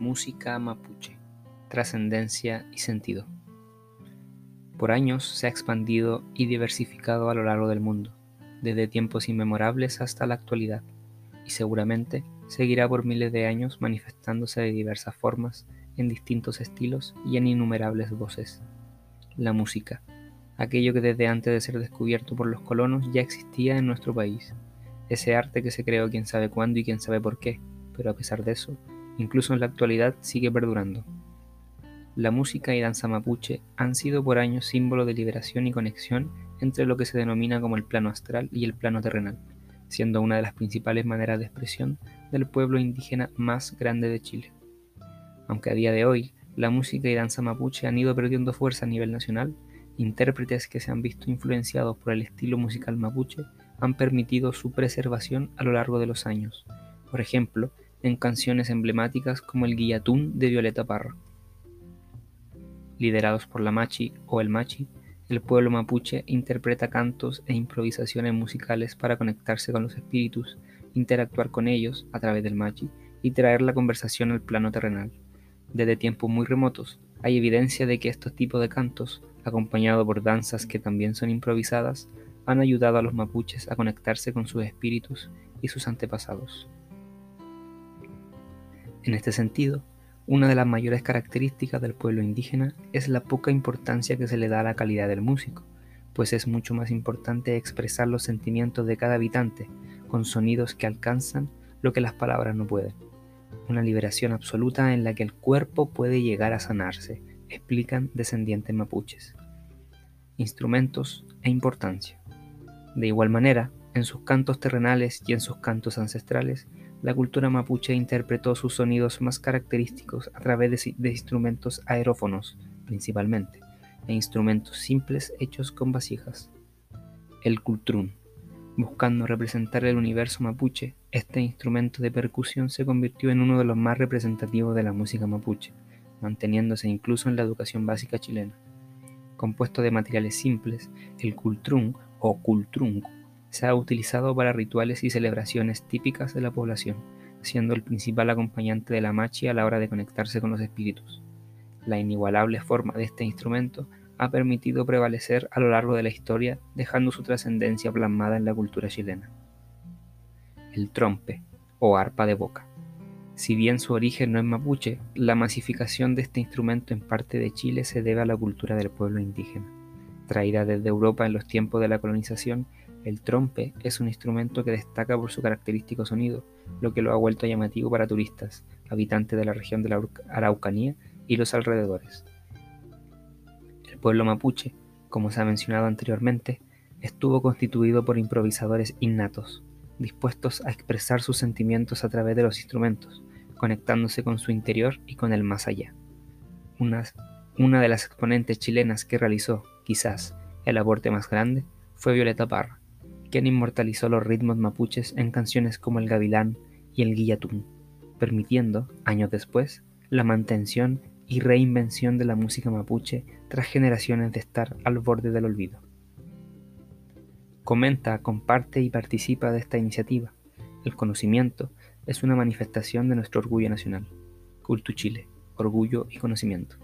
Música mapuche, trascendencia y sentido. Por años se ha expandido y diversificado a lo largo del mundo, desde tiempos inmemorables hasta la actualidad, y seguramente seguirá por miles de años manifestándose de diversas formas, en distintos estilos y en innumerables voces. La música, aquello que desde antes de ser descubierto por los colonos ya existía en nuestro país, ese arte que se creó quién sabe cuándo y quién sabe por qué, pero a pesar de eso, incluso en la actualidad sigue perdurando. La música y danza mapuche han sido por años símbolo de liberación y conexión entre lo que se denomina como el plano astral y el plano terrenal, siendo una de las principales maneras de expresión del pueblo indígena más grande de Chile. Aunque a día de hoy la música y danza mapuche han ido perdiendo fuerza a nivel nacional, intérpretes que se han visto influenciados por el estilo musical mapuche han permitido su preservación a lo largo de los años, por ejemplo, en canciones emblemáticas como el Guillatún de Violeta Parra. Liderados por la Machi o el Machi, el pueblo mapuche interpreta cantos e improvisaciones musicales para conectarse con los espíritus, interactuar con ellos a través del Machi y traer la conversación al plano terrenal. Desde tiempos muy remotos, hay evidencia de que estos tipos de cantos, acompañados por danzas que también son improvisadas, han ayudado a los mapuches a conectarse con sus espíritus y sus antepasados. En este sentido, una de las mayores características del pueblo indígena es la poca importancia que se le da a la calidad del músico, pues es mucho más importante expresar los sentimientos de cada habitante con sonidos que alcanzan lo que las palabras no pueden. Una liberación absoluta en la que el cuerpo puede llegar a sanarse, explican descendientes mapuches. Instrumentos e importancia. De igual manera, en sus cantos terrenales y en sus cantos ancestrales, la cultura mapuche interpretó sus sonidos más característicos a través de, instrumentos aerófonos, principalmente, e instrumentos simples hechos con vasijas. El cultrún. Buscando representar el universo mapuche, este instrumento de percusión se convirtió en uno de los más representativos de la música mapuche, manteniéndose incluso en la educación básica chilena. Compuesto de materiales simples, el cultrún o kultrung se ha utilizado para rituales y celebraciones típicas de la población, siendo el principal acompañante de la machi a la hora de conectarse con los espíritus. La inigualable forma de este instrumento ha permitido prevalecer a lo largo de la historia, dejando su trascendencia plasmada en la cultura chilena. El trompe, o arpa de boca. Si bien su origen no es mapuche, la masificación de este instrumento en parte de Chile se debe a la cultura del pueblo indígena. Traída desde Europa en los tiempos de la colonización, el trompe es un instrumento que destaca por su característico sonido, lo que lo ha vuelto llamativo para turistas, habitantes de la región de la Araucanía y los alrededores. El pueblo mapuche, como se ha mencionado anteriormente, estuvo constituido por improvisadores innatos, dispuestos a expresar sus sentimientos a través de los instrumentos, conectándose con su interior y con el más allá. Una, de las exponentes chilenas que realizó Quizás el aporte más grande fue Violeta Parra, quien inmortalizó los ritmos mapuches en canciones como El Gavilán y El Guillatún, permitiendo, años después, la mantención y reinvención de la música mapuche tras generaciones de estar al borde del olvido. Comenta, comparte y participa de esta iniciativa. El conocimiento es una manifestación de nuestro orgullo nacional. Cultu Chile, orgullo y conocimiento.